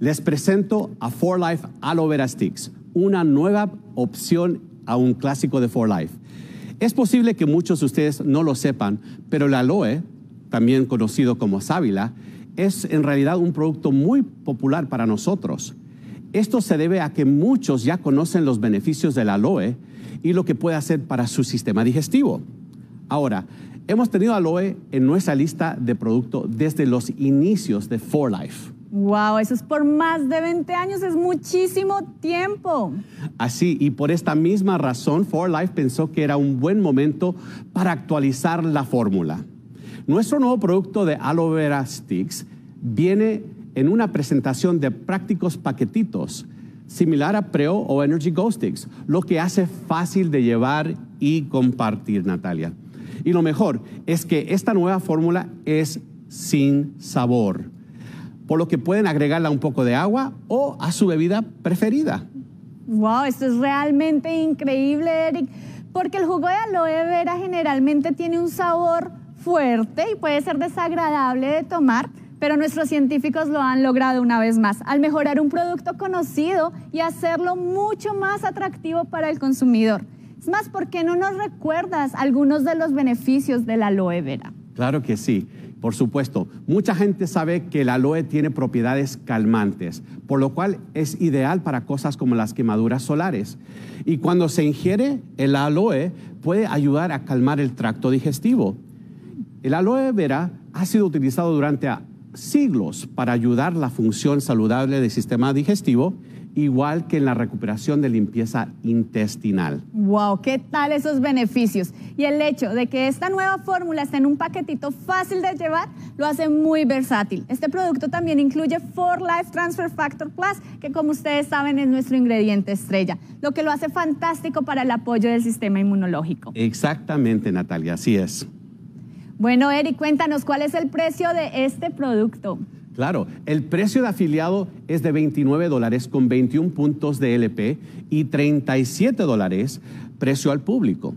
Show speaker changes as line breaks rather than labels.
Les presento a For Life Aloe Vera Sticks, una nueva opción a un clásico de For Life. Es posible que muchos de ustedes no lo sepan, pero el aloe, también conocido como sábila, es en realidad un producto muy popular para nosotros. Esto se debe a que muchos ya conocen los beneficios del aloe y lo que puede hacer para su sistema digestivo. Ahora, hemos tenido aloe en nuestra lista de productos desde los inicios de For Life.
Wow, eso es por más de 20 años, es muchísimo tiempo.
Así, y por esta misma razón, For Life pensó que era un buen momento para actualizar la fórmula. Nuestro nuevo producto de aloe vera sticks viene en una presentación de prácticos paquetitos, similar a Preo o Energy Go Sticks, lo que hace fácil de llevar y compartir, Natalia. Y lo mejor es que esta nueva fórmula es sin sabor, por lo que pueden agregarla un poco de agua o a su bebida preferida.
Wow, esto es realmente increíble, Eric, porque el jugo de aloe vera generalmente tiene un sabor fuerte y puede ser desagradable de tomar, pero nuestros científicos lo han logrado una vez más, al mejorar un producto conocido y hacerlo mucho más atractivo para el consumidor. Es más, ¿por qué no nos recuerdas algunos de los beneficios del aloe vera?
Claro que sí, por supuesto. Mucha gente sabe que el aloe tiene propiedades calmantes, por lo cual es ideal para cosas como las quemaduras solares. Y cuando se ingiere, el aloe puede ayudar a calmar el tracto digestivo. El aloe vera ha sido utilizado durante siglos para ayudar la función saludable del sistema digestivo, igual que en la recuperación de limpieza intestinal.
¡Wow! ¿Qué tal esos beneficios? Y el hecho de que esta nueva fórmula esté en un paquetito fácil de llevar lo hace muy versátil. Este producto también incluye For Life Transfer Factor Plus, que como ustedes saben es nuestro ingrediente estrella, lo que lo hace fantástico para el apoyo del sistema inmunológico.
Exactamente, Natalia, así es.
Bueno, Eric, cuéntanos cuál es el precio de este producto.
Claro, el precio de afiliado es de 29 dólares con 21 puntos de LP y 37 dólares precio al público.